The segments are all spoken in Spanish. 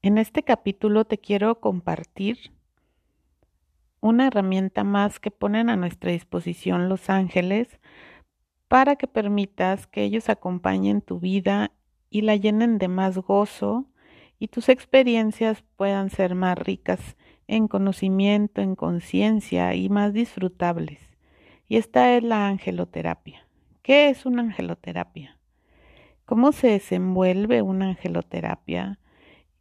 En este capítulo te quiero compartir una herramienta más que ponen a nuestra disposición los ángeles para que permitas que ellos acompañen tu vida y la llenen de más gozo y tus experiencias puedan ser más ricas en conocimiento, en conciencia y más disfrutables. Y esta es la angeloterapia. ¿Qué es una angeloterapia? ¿Cómo se desenvuelve una angeloterapia?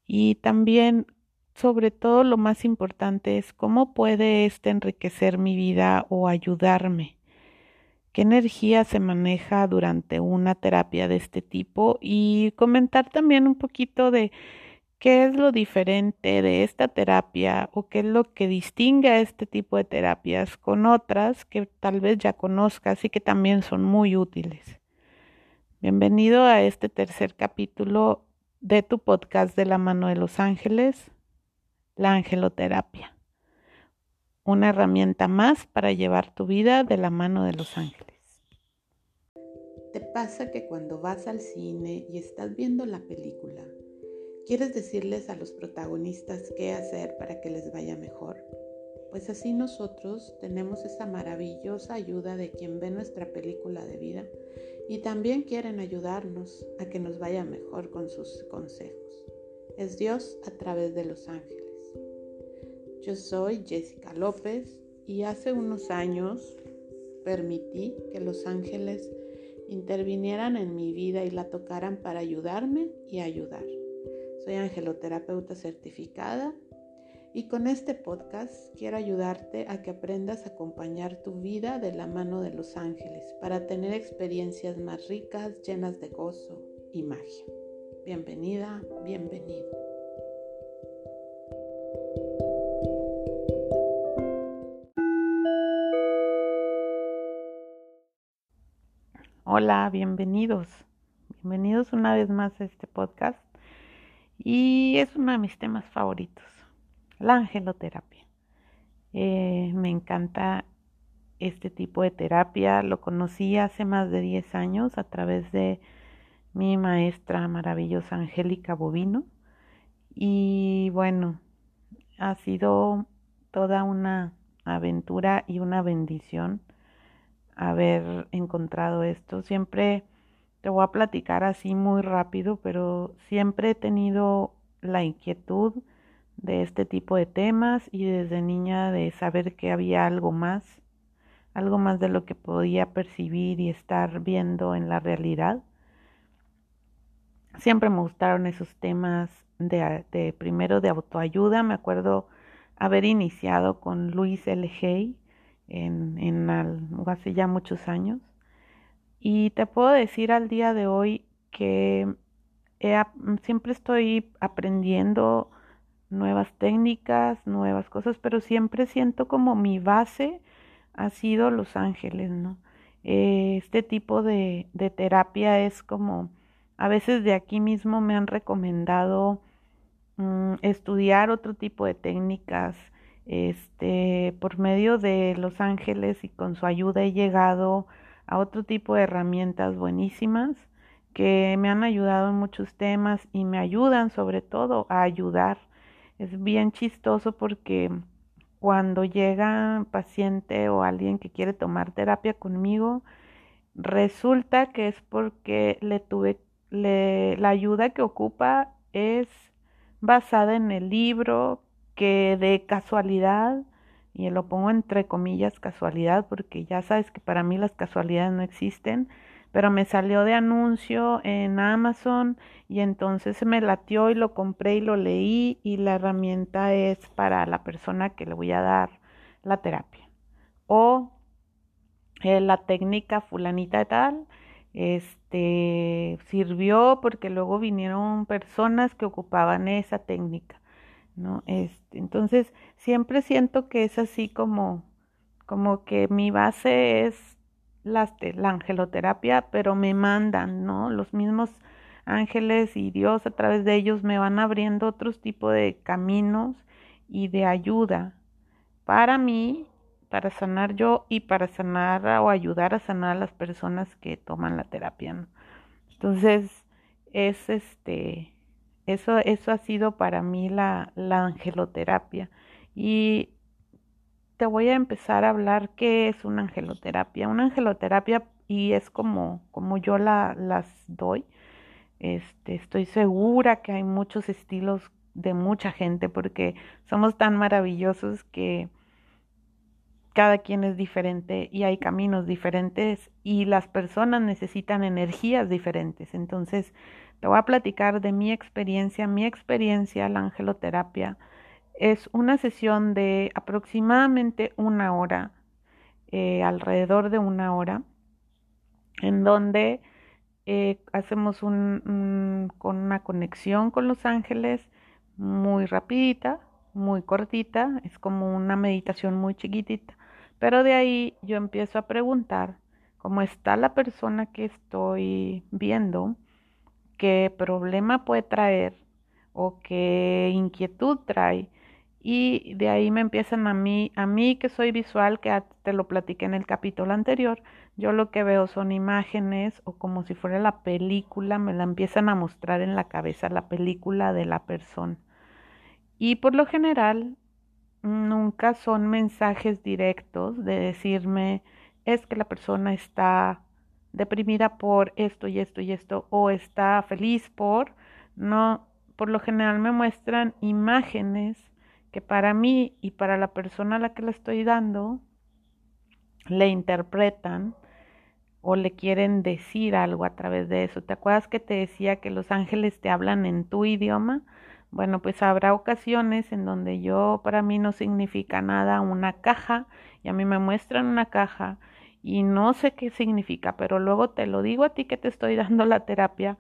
Y también, sobre todo, lo más importante es cómo puede este enriquecer mi vida o ayudarme. ¿Qué energía se maneja durante una terapia de este tipo? Y comentar también un poquito de qué es lo diferente de esta terapia o qué es lo que distingue a este tipo de terapias con otras que tal vez ya conozcas y que también son muy útiles. Bienvenido a este tercer capítulo de tu podcast de la mano de los ángeles, la angeloterapia. Una herramienta más para llevar tu vida de la mano de los ángeles. ¿Te pasa que cuando vas al cine y estás viendo la película, quieres decirles a los protagonistas qué hacer para que les vaya mejor? Pues así nosotros tenemos esa maravillosa ayuda de quien ve nuestra película de vida y también quieren ayudarnos a que nos vaya mejor con sus consejos. Es Dios a través de los ángeles. Yo soy Jessica López y hace unos años permití que los ángeles intervinieran en mi vida y la tocaran para ayudarme y ayudar. Soy angeloterapeuta certificada y con este podcast quiero ayudarte a que aprendas a acompañar tu vida de la mano de los ángeles para tener experiencias más ricas, llenas de gozo y magia. Bienvenida, bienvenido. Hola, bienvenidos. Bienvenidos una vez más a este podcast. Y es uno de mis temas favoritos la angeloterapia. Eh, me encanta este tipo de terapia. Lo conocí hace más de 10 años a través de mi maestra maravillosa Angélica Bovino. Y bueno, ha sido toda una aventura y una bendición haber encontrado esto. Siempre te voy a platicar así muy rápido, pero siempre he tenido la inquietud de este tipo de temas y desde niña de saber que había algo más, algo más de lo que podía percibir y estar viendo en la realidad. Siempre me gustaron esos temas de, primero de autoayuda. Me acuerdo haber iniciado con Luis L. Hay en, en hace ya muchos años. Y te puedo decir al día de hoy que siempre estoy aprendiendo nuevas técnicas, nuevas cosas, pero siempre siento como mi base ha sido Los Ángeles, ¿no? Este tipo de, de, terapia es como, a veces de aquí mismo me han recomendado mm, estudiar otro tipo de técnicas, este, por medio de Los Ángeles y con su ayuda he llegado a otro tipo de herramientas buenísimas que me han ayudado en muchos temas y me ayudan sobre todo a ayudar es bien chistoso porque cuando llega paciente o alguien que quiere tomar terapia conmigo, resulta que es porque le tuve, le, la ayuda que ocupa es basada en el libro que de casualidad, y lo pongo entre comillas casualidad porque ya sabes que para mí las casualidades no existen, pero me salió de anuncio en Amazon y entonces me latió y lo compré y lo leí y la herramienta es para la persona que le voy a dar la terapia. O eh, la técnica fulanita de tal, este sirvió porque luego vinieron personas que ocupaban esa técnica, ¿no? Este, entonces siempre siento que es así como como que mi base es la angeloterapia, pero me mandan, ¿no? Los mismos ángeles y Dios a través de ellos me van abriendo otros tipos de caminos y de ayuda para mí, para sanar yo y para sanar o ayudar a sanar a las personas que toman la terapia. ¿no? Entonces, es este eso, eso ha sido para mí la, la angeloterapia. Y te voy a empezar a hablar qué es una angeloterapia. Una angeloterapia, y es como, como yo la, las doy, este, estoy segura que hay muchos estilos de mucha gente porque somos tan maravillosos que cada quien es diferente y hay caminos diferentes y las personas necesitan energías diferentes. Entonces, te voy a platicar de mi experiencia. Mi experiencia, la angeloterapia, es una sesión de aproximadamente una hora, eh, alrededor de una hora, en donde eh, hacemos un, con una conexión con los ángeles muy rapidita, muy cortita, es como una meditación muy chiquitita pero de ahí yo empiezo a preguntar cómo está la persona que estoy viendo, qué problema puede traer o qué inquietud trae. Y de ahí me empiezan a mí, a mí que soy visual, que te lo platiqué en el capítulo anterior, yo lo que veo son imágenes o como si fuera la película, me la empiezan a mostrar en la cabeza, la película de la persona. Y por lo general nunca son mensajes directos de decirme es que la persona está deprimida por esto y esto y esto o está feliz por no por lo general me muestran imágenes que para mí y para la persona a la que le estoy dando le interpretan o le quieren decir algo a través de eso. ¿Te acuerdas que te decía que los ángeles te hablan en tu idioma? Bueno, pues habrá ocasiones en donde yo para mí no significa nada una caja y a mí me muestran una caja y no sé qué significa, pero luego te lo digo a ti que te estoy dando la terapia,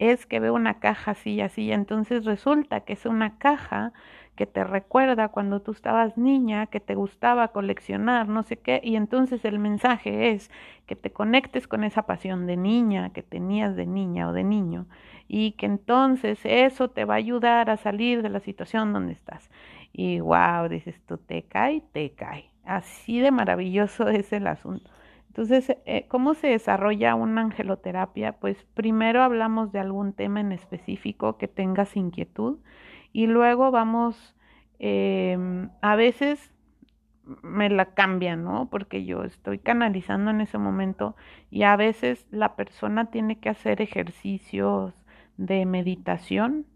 es que veo una caja así y así, entonces resulta que es una caja que te recuerda cuando tú estabas niña, que te gustaba coleccionar, no sé qué, y entonces el mensaje es que te conectes con esa pasión de niña que tenías de niña o de niño y que entonces eso te va a ayudar a salir de la situación donde estás. Y wow, dices tú, te cae, te cae. Así de maravilloso es el asunto. Entonces, eh, ¿cómo se desarrolla una angeloterapia? Pues primero hablamos de algún tema en específico que tengas inquietud y luego vamos, em, a veces me la cambian, ¿no? Porque yo estoy canalizando en ese momento y a veces la persona tiene que hacer ejercicios de meditación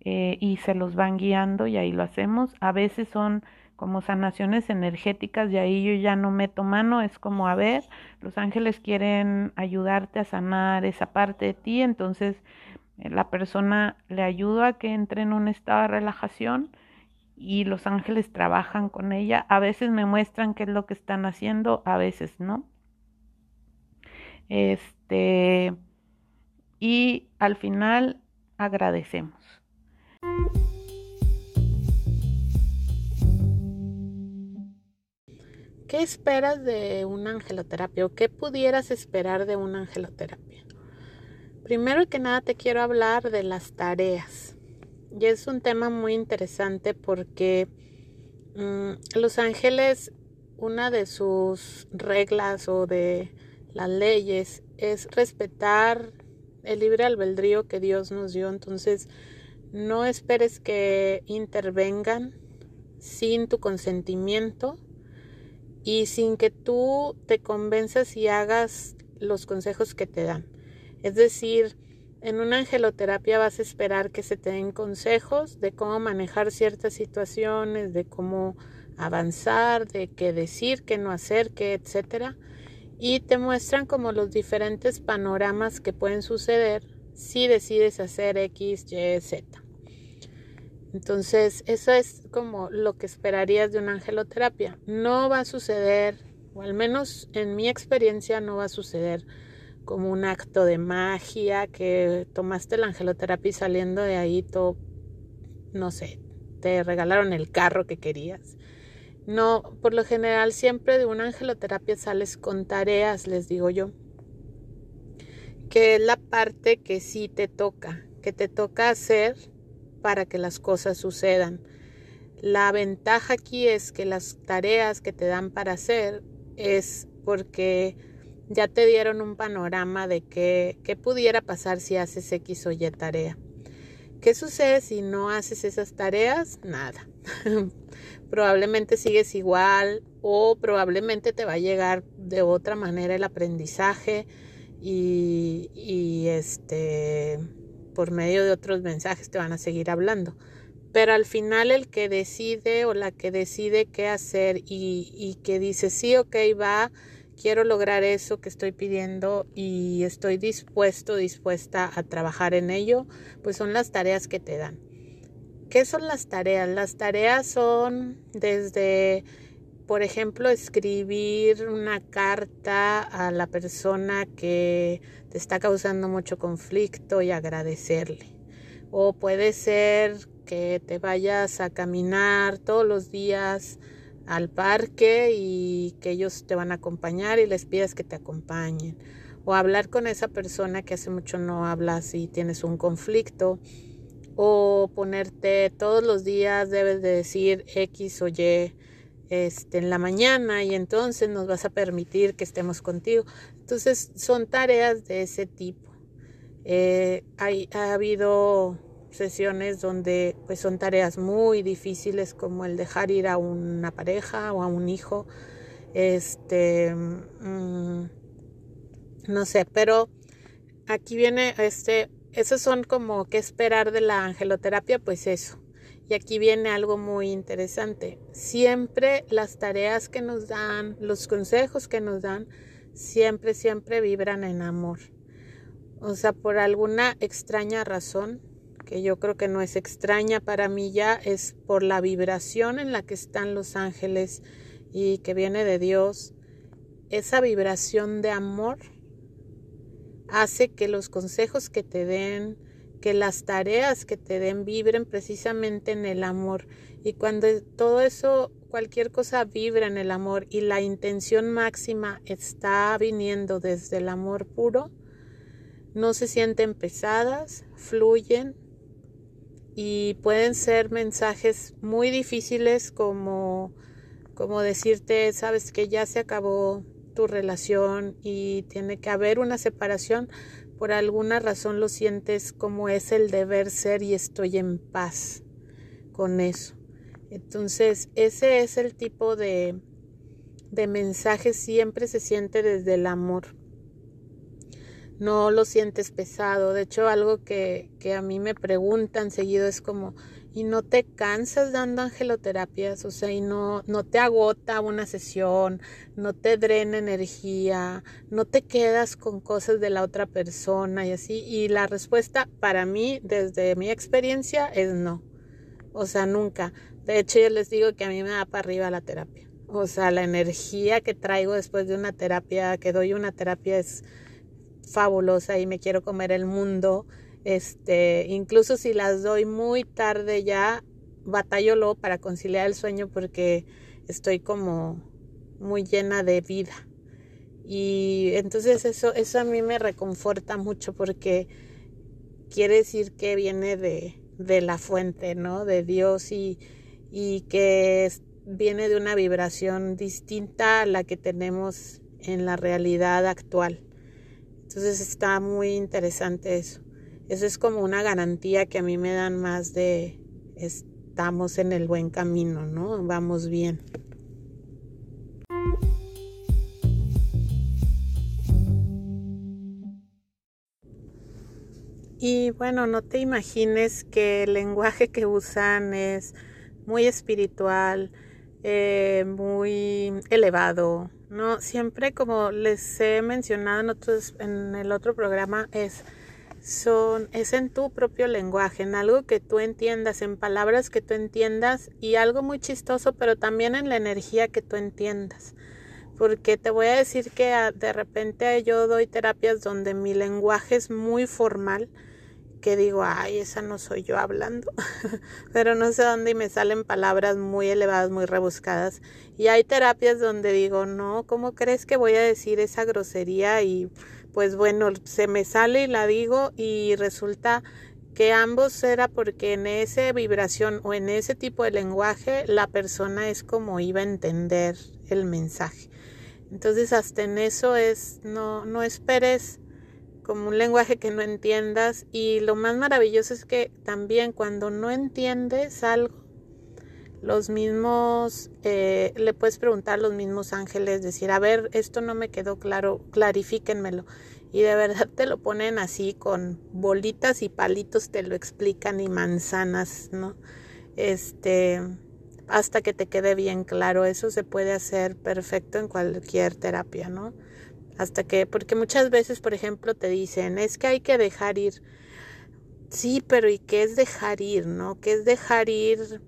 eh, y se los van guiando y ahí lo hacemos. A veces son como sanaciones energéticas y ahí yo ya no meto mano, es como, a ver, los ángeles quieren ayudarte a sanar esa parte de ti, entonces eh, la persona le ayuda a que entre en un estado de relajación y los ángeles trabajan con ella. A veces me muestran qué es lo que están haciendo, a veces no. Este y al final agradecemos. ¿Qué esperas de una angeloterapia o qué pudieras esperar de una angeloterapia? Primero que nada te quiero hablar de las tareas. Y es un tema muy interesante porque mm, los ángeles, una de sus reglas o de las leyes es respetar el libre albedrío que Dios nos dio. Entonces, no esperes que intervengan sin tu consentimiento y sin que tú te convenzas y hagas los consejos que te dan. Es decir, en una angeloterapia vas a esperar que se te den consejos de cómo manejar ciertas situaciones, de cómo avanzar, de qué decir, qué no hacer, qué, etcétera y te muestran como los diferentes panoramas que pueden suceder si decides hacer X, Y, Z. Entonces, eso es como lo que esperarías de una angeloterapia. No va a suceder, o al menos en mi experiencia no va a suceder como un acto de magia que tomaste la angeloterapia y saliendo de ahí todo, no sé, te regalaron el carro que querías. No, por lo general siempre de una angeloterapia sales con tareas, les digo yo, que es la parte que sí te toca, que te toca hacer para que las cosas sucedan. La ventaja aquí es que las tareas que te dan para hacer es porque ya te dieron un panorama de qué, qué pudiera pasar si haces X o Y tarea. ¿Qué sucede si no haces esas tareas? Nada. probablemente sigues igual o probablemente te va a llegar de otra manera el aprendizaje y, y este por medio de otros mensajes te van a seguir hablando. Pero al final el que decide o la que decide qué hacer y, y que dice sí, ok, va, quiero lograr eso que estoy pidiendo y estoy dispuesto, dispuesta a trabajar en ello, pues son las tareas que te dan. ¿Qué son las tareas? Las tareas son desde, por ejemplo, escribir una carta a la persona que te está causando mucho conflicto y agradecerle. O puede ser que te vayas a caminar todos los días al parque y que ellos te van a acompañar y les pidas que te acompañen. O hablar con esa persona que hace mucho no hablas y tienes un conflicto. O ponerte todos los días debes de decir X o Y este, en la mañana y entonces nos vas a permitir que estemos contigo. Entonces son tareas de ese tipo. Eh, hay, ha habido sesiones donde pues son tareas muy difíciles como el dejar ir a una pareja o a un hijo. Este, mm, no sé, pero aquí viene este, esos son como qué esperar de la angeloterapia, pues eso. Y aquí viene algo muy interesante. Siempre las tareas que nos dan, los consejos que nos dan, siempre, siempre vibran en amor. O sea, por alguna extraña razón, que yo creo que no es extraña para mí ya, es por la vibración en la que están los ángeles y que viene de Dios. Esa vibración de amor hace que los consejos que te den, que las tareas que te den vibren precisamente en el amor. Y cuando todo eso cualquier cosa vibra en el amor y la intención máxima está viniendo desde el amor puro, no se sienten pesadas, fluyen y pueden ser mensajes muy difíciles como, como decirte, sabes que ya se acabó tu relación y tiene que haber una separación, por alguna razón lo sientes como es el deber ser y estoy en paz con eso. Entonces, ese es el tipo de, de mensaje, siempre se siente desde el amor. No lo sientes pesado. De hecho, algo que, que a mí me preguntan seguido es como, ¿y no te cansas dando angeloterapias? O sea, y no, no te agota una sesión, no te drena energía, no te quedas con cosas de la otra persona y así. Y la respuesta para mí, desde mi experiencia, es no. O sea, nunca. De hecho, yo les digo que a mí me da para arriba la terapia. O sea, la energía que traigo después de una terapia, que doy una terapia es fabulosa y me quiero comer el mundo. Este, incluso si las doy muy tarde ya, batallo luego para conciliar el sueño porque estoy como muy llena de vida. Y entonces eso, eso a mí me reconforta mucho porque quiere decir que viene de, de la fuente, ¿no? De Dios y, y que viene de una vibración distinta a la que tenemos en la realidad actual. Entonces está muy interesante eso. Eso es como una garantía que a mí me dan más de estamos en el buen camino, ¿no? Vamos bien. Y bueno, no te imagines que el lenguaje que usan es muy espiritual, eh, muy elevado. No, siempre como les he mencionado en otros, en el otro programa, es son, es en tu propio lenguaje, en algo que tú entiendas, en palabras que tú entiendas y algo muy chistoso, pero también en la energía que tú entiendas. Porque te voy a decir que ah, de repente yo doy terapias donde mi lenguaje es muy formal que digo, ay, esa no soy yo hablando, pero no sé dónde y me salen palabras muy elevadas, muy rebuscadas. Y hay terapias donde digo, no, ¿cómo crees que voy a decir esa grosería? Y pues bueno, se me sale y la digo y resulta que ambos era porque en esa vibración o en ese tipo de lenguaje la persona es como iba a entender el mensaje. Entonces hasta en eso es, no, no esperes como un lenguaje que no entiendas y lo más maravilloso es que también cuando no entiendes algo, los mismos, eh, le puedes preguntar a los mismos ángeles, decir, a ver, esto no me quedó claro, clarifíquenmelo. Y de verdad te lo ponen así con bolitas y palitos, te lo explican y manzanas, ¿no? Este, hasta que te quede bien claro. Eso se puede hacer perfecto en cualquier terapia, ¿no? Hasta que, porque muchas veces, por ejemplo, te dicen, es que hay que dejar ir. Sí, pero ¿y qué es dejar ir, no? ¿Qué es dejar ir?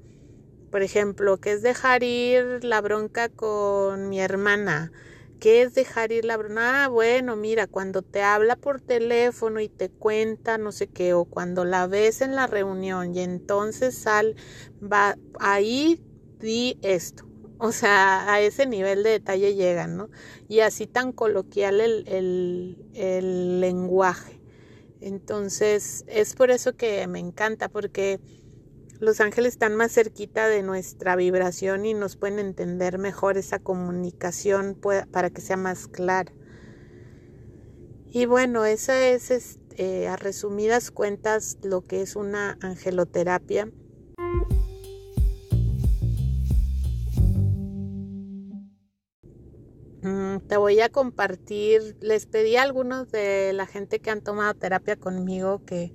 Por ejemplo, ¿qué es dejar ir la bronca con mi hermana? ¿Qué es dejar ir la bronca? Ah, bueno, mira, cuando te habla por teléfono y te cuenta no sé qué, o cuando la ves en la reunión y entonces sal, va, ahí di esto. O sea, a ese nivel de detalle llegan, ¿no? Y así tan coloquial el, el, lenguaje. Entonces, es por eso que me encanta, porque los ángeles están más cerquita de nuestra vibración y nos pueden entender mejor esa comunicación para que sea más clara. Y bueno, esa es este, a resumidas cuentas lo que es una angeloterapia. Te voy a compartir, les pedí a algunos de la gente que han tomado terapia conmigo que,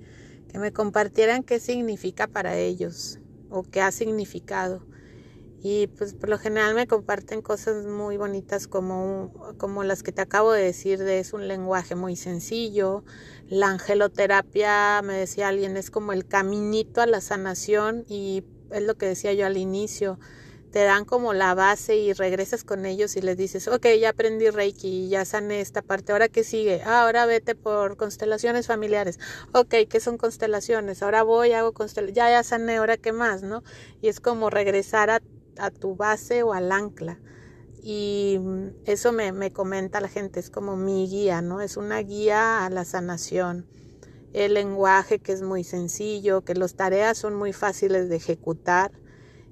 que me compartieran qué significa para ellos o qué ha significado. Y pues por lo general me comparten cosas muy bonitas como, como las que te acabo de decir, de es un lenguaje muy sencillo. La angeloterapia, me decía alguien, es como el caminito a la sanación y es lo que decía yo al inicio te dan como la base y regresas con ellos y les dices, ok, ya aprendí Reiki, ya sané esta parte, ahora qué sigue, ah, ahora vete por constelaciones familiares, ok, ¿qué son constelaciones? Ahora voy, hago constelaciones, ya, ya sané, ahora qué más, ¿no? Y es como regresar a, a tu base o al ancla. Y eso me, me comenta la gente, es como mi guía, ¿no? Es una guía a la sanación. El lenguaje que es muy sencillo, que las tareas son muy fáciles de ejecutar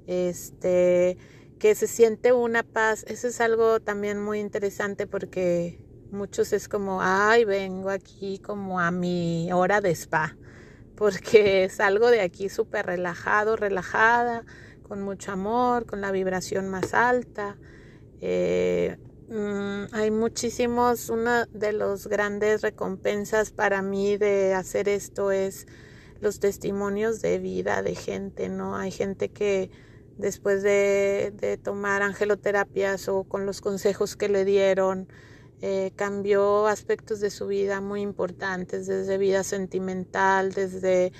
este, que se siente una paz. Eso es algo también muy interesante porque muchos es como, ay, vengo aquí como a mi hora de spa, porque salgo de aquí súper relajado, relajada, con mucho amor, con la vibración más alta. Eh, mm, hay muchísimos, una de las grandes recompensas para mí de hacer esto es los testimonios de vida de gente, ¿no? Hay gente que después de, tomar angeloterapias o con los consejos que le dieron, eh, cambió aspectos de su vida muy importantes, desde vida sentimental, desde,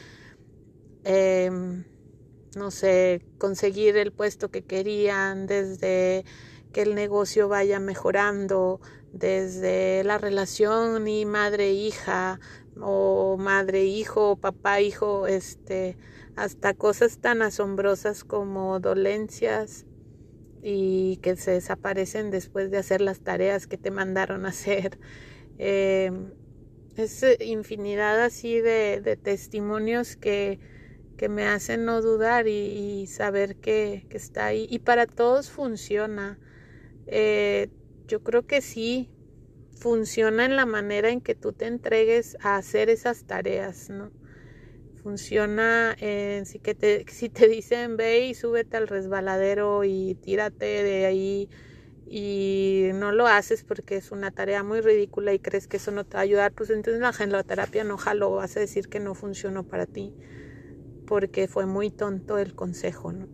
em, no sé, conseguir el puesto que querían, desde que el negocio vaya mejorando, desde la relación y madre-hija o madre-hijo, papá-hijo, este, hasta cosas tan asombrosas como dolencias y que se desaparecen después de hacer las tareas que te mandaron a hacer. Eh, es infinidad así de, testimonios que, que, me hacen no dudar y, saber que, está ahí. Y para todos funciona. Eh, yo creo que sí, funciona en la manera en que tú te entregues a hacer esas tareas, ¿no? Funciona en si, te, dicen ve y súbete al resbaladero y tírate de ahí y no lo haces porque es una tarea muy ridícula y crees que eso no te va a ayudar, pues entonces la terapia no jalo, vas a decir que no funcionó para ti porque fue muy tonto el consejo, ¿no?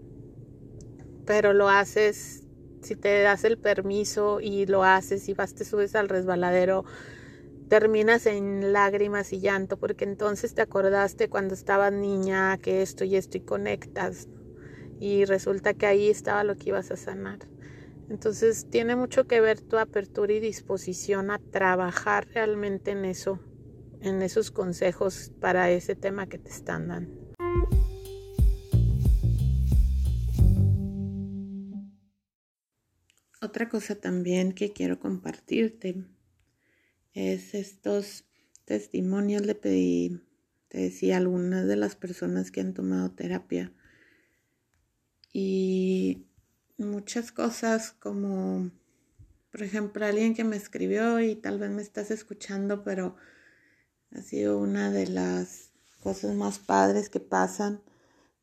Pero lo haces si te das el permiso y lo haces y vas te subes al resbaladero terminas en lágrimas y llanto porque entonces te acordaste cuando estabas niña que esto y esto y conectas y resulta que ahí estaba lo que ibas a sanar. Entonces tiene mucho que ver tu apertura y disposición a trabajar realmente en eso, en esos consejos para ese tema que te están dando. Otra cosa también que quiero compartirte es estos testimonios le pedí, te decía, algunas de las personas que han tomado terapia. Y muchas cosas como, por ejemplo, alguien que me escribió y tal vez me estás escuchando, pero Ha sido una de las cosas más padres que pasan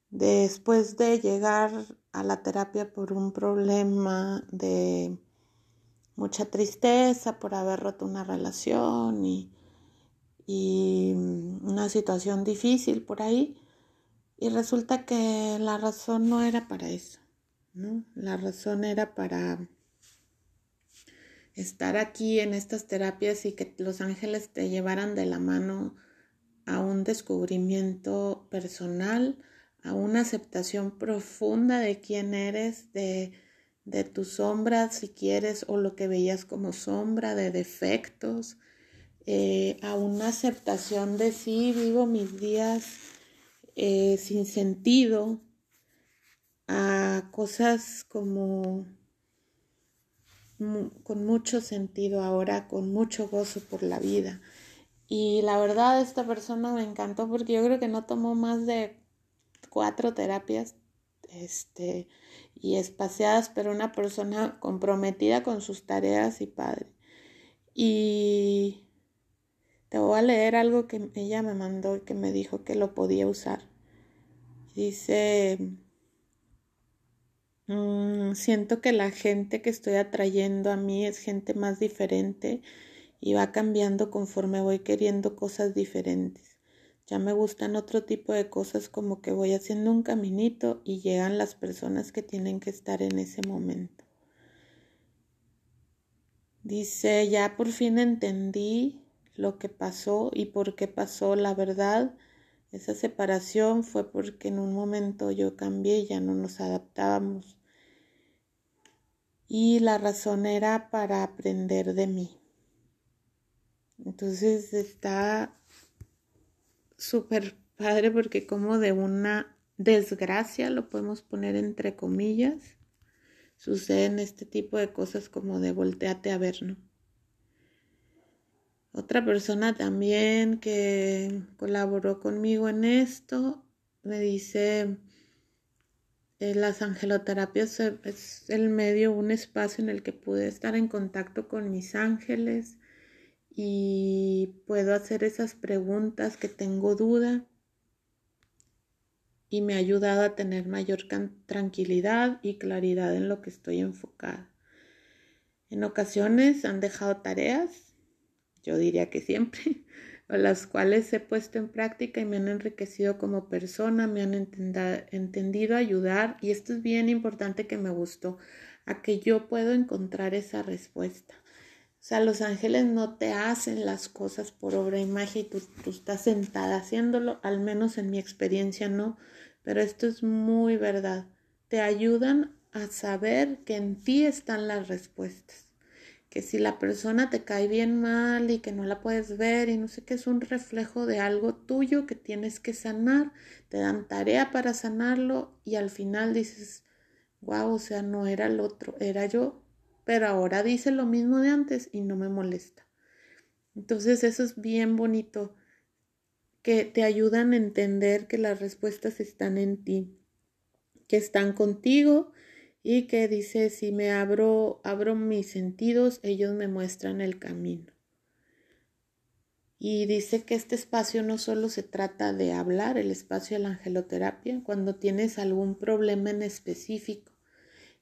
después de llegar a la terapia por un problema de mucha tristeza por haber roto una relación y, y una situación difícil por ahí. Y resulta que la razón no era para eso, ¿no? La razón era para estar aquí en estas terapias y que los ángeles te llevaran de la mano a un descubrimiento personal, a una aceptación profunda de quién eres, de, de tus sombras, si quieres, o lo que veías como sombra, de defectos, eh, a una aceptación de sí, vivo mis días eh, sin sentido, a cosas como con mucho sentido ahora, con mucho gozo por la vida. Y la verdad, esta persona me encantó porque yo creo que no tomó más de cuatro terapias este, y espaciadas, pero una persona comprometida con sus tareas y padre. Y te voy a leer algo que ella me mandó y que me dijo que lo podía usar. Dice, mm, siento que la gente que estoy atrayendo a mí es gente más diferente y va cambiando conforme voy queriendo cosas diferentes. Ya me gustan otro tipo de cosas como que voy haciendo un caminito y llegan las personas que tienen que estar en ese momento. Dice, ya por fin entendí lo que pasó y por qué pasó. La verdad, esa separación fue porque en un momento yo cambié y ya no nos adaptábamos. Y la razón era para aprender de mí. Entonces está súper padre porque como de una desgracia, lo podemos poner entre comillas, suceden este tipo de cosas como de volteate a ver, ¿no? Otra persona también que colaboró conmigo en esto me dice, eh, las angeloterapias es el medio, un espacio en el que pude estar en contacto con mis ángeles, y puedo hacer esas preguntas que tengo duda y me ha ayudado a tener mayor tranquilidad y claridad en lo que estoy enfocada. En ocasiones han dejado tareas, yo diría que siempre, las cuales he puesto en práctica y me han enriquecido como persona, me han entendido ayudar y esto es bien importante que me gustó, a que yo puedo encontrar esa respuesta. O sea, los ángeles no te hacen las cosas por obra y magia y tú, estás sentada haciéndolo, al menos en mi experiencia no, pero esto es muy verdad. Te ayudan a saber que en ti están las respuestas. Que si la persona te cae bien mal y que no la puedes ver y no sé qué es un reflejo de algo tuyo que tienes que sanar, te dan tarea para sanarlo y al final dices, wow, o sea, no era el otro, era yo pero ahora dice lo mismo de antes y no me molesta. Entonces eso es bien bonito, que te ayudan a entender que las respuestas están en ti, que están contigo y que dice, si me abro, abro mis sentidos, ellos me muestran el camino. Y dice que este espacio no solo se trata de hablar, el espacio de la angeloterapia, cuando tienes algún problema en específico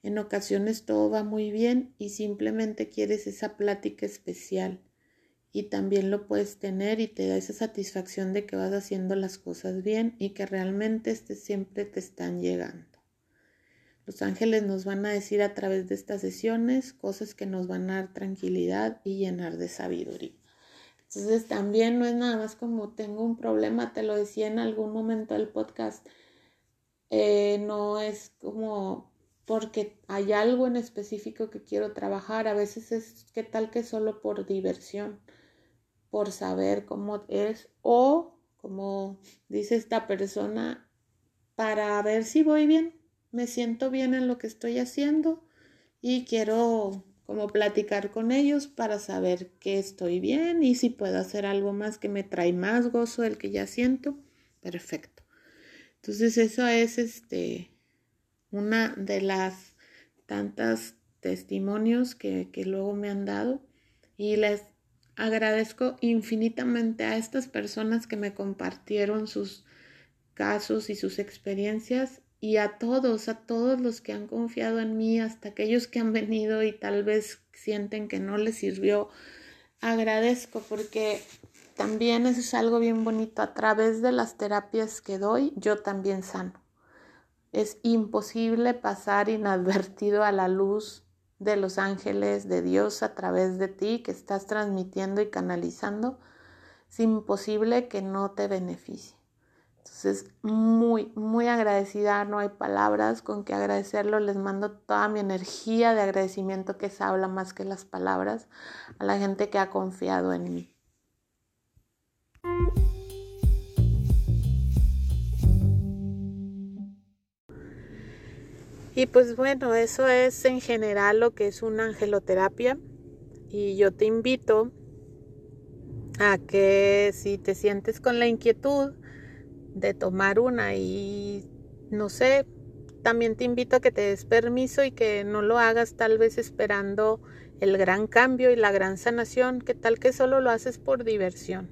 en ocasiones todo va muy bien y simplemente quieres esa plática especial y también lo puedes tener y te da esa satisfacción de que vas haciendo las cosas bien y que realmente este siempre te están llegando. Los ángeles nos van a decir a través de estas sesiones cosas que nos van a dar tranquilidad y llenar de sabiduría. Entonces también no es nada más como tengo un problema, te lo decía en algún momento del podcast, eh, no es como porque hay algo en específico que quiero trabajar. A veces es que tal que solo por diversión, por saber cómo es o, como dice esta persona, para ver si voy bien, me siento bien en lo que estoy haciendo y quiero como platicar con ellos para saber que estoy bien y si puedo hacer algo más que me trae más gozo del que ya siento, perfecto. Entonces eso es este una de las tantas testimonios que, luego me han dado y les agradezco infinitamente a estas personas que me compartieron sus casos y sus experiencias y a todos, a todos los que han confiado en mí, hasta aquellos que han venido y tal vez sienten que no les sirvió. Agradezco porque también eso es algo bien bonito. A través de las terapias que doy, yo también sano. Es imposible pasar inadvertido a la luz de los ángeles de Dios a través de ti que estás transmitiendo y canalizando. Es imposible que no te beneficie. Entonces, muy, muy agradecida, no hay palabras con que agradecerlo. Les mando toda mi energía de agradecimiento que se habla más que las palabras a la gente que ha confiado en mí. Y pues bueno, eso es en general lo que es una angeloterapia. Y yo te invito a que si te sientes con la inquietud, de tomar una y no sé, también te invito a que te des permiso y que no lo hagas tal vez esperando el gran cambio y la gran sanación, que tal que solo lo haces por diversión,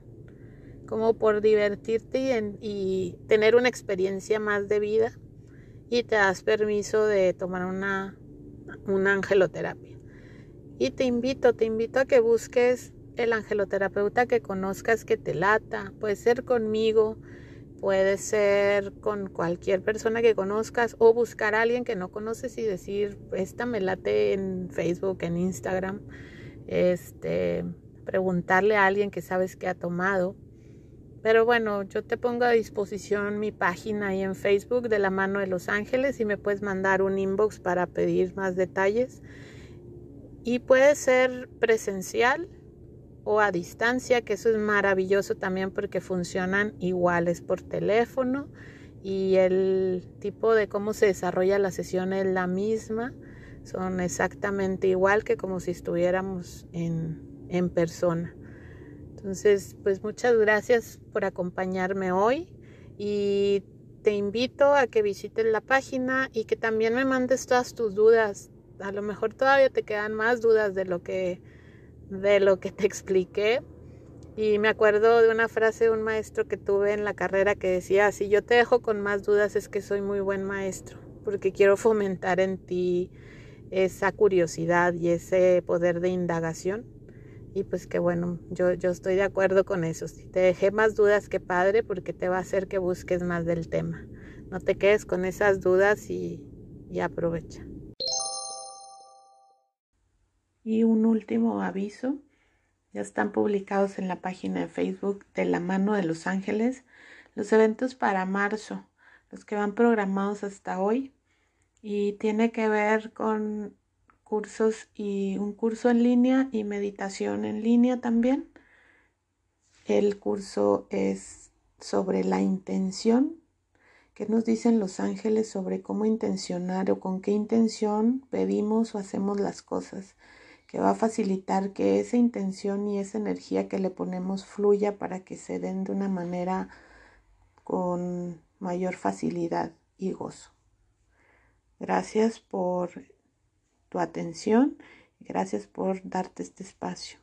como por divertirte y, y tener una experiencia más de vida y te das permiso de tomar una, angeloterapia. Y te invito, te invito a que busques el angeloterapeuta que conozcas que te lata, puede ser conmigo, Puede ser con cualquier persona que conozcas o buscar a alguien que no conoces y decir, esta me late en Facebook, en Instagram. Este, preguntarle a alguien que sabes que ha tomado. Pero bueno, yo te pongo a disposición mi página ahí en Facebook de la mano de Los Ángeles y me puedes mandar un inbox para pedir más detalles. Y puede ser presencial o a distancia, que eso es maravilloso también porque funcionan iguales por teléfono y el tipo de cómo se desarrolla la sesión es la misma, son exactamente igual que como si estuviéramos en, en persona. Entonces, pues muchas gracias por acompañarme hoy y te invito a que visites la página y que también me mandes todas tus dudas. A lo mejor todavía te quedan más dudas de lo que de lo que te expliqué. Y me acuerdo de una frase de un maestro que tuve en la carrera que decía, si yo te dejo con más dudas es que soy muy buen maestro, porque quiero fomentar en ti esa curiosidad y ese poder de indagación. Y pues que bueno, yo, yo estoy de acuerdo con eso. Si te dejé más dudas que padre, porque te va a hacer que busques más del tema. No te quedes con esas dudas y, y aprovecha. Y un último aviso, ya están publicados en la página de Facebook de la mano de Los Ángeles los eventos para marzo, los que van programados hasta hoy y tiene que ver con cursos y un curso en línea y meditación en línea también. El curso es sobre la intención. ¿Qué nos dicen los ángeles sobre cómo intencionar o con qué intención pedimos o hacemos las cosas? que va a facilitar que esa intención y esa energía que le ponemos fluya para que se den de una manera con mayor facilidad y gozo. Gracias por tu atención gracias por darte este espacio.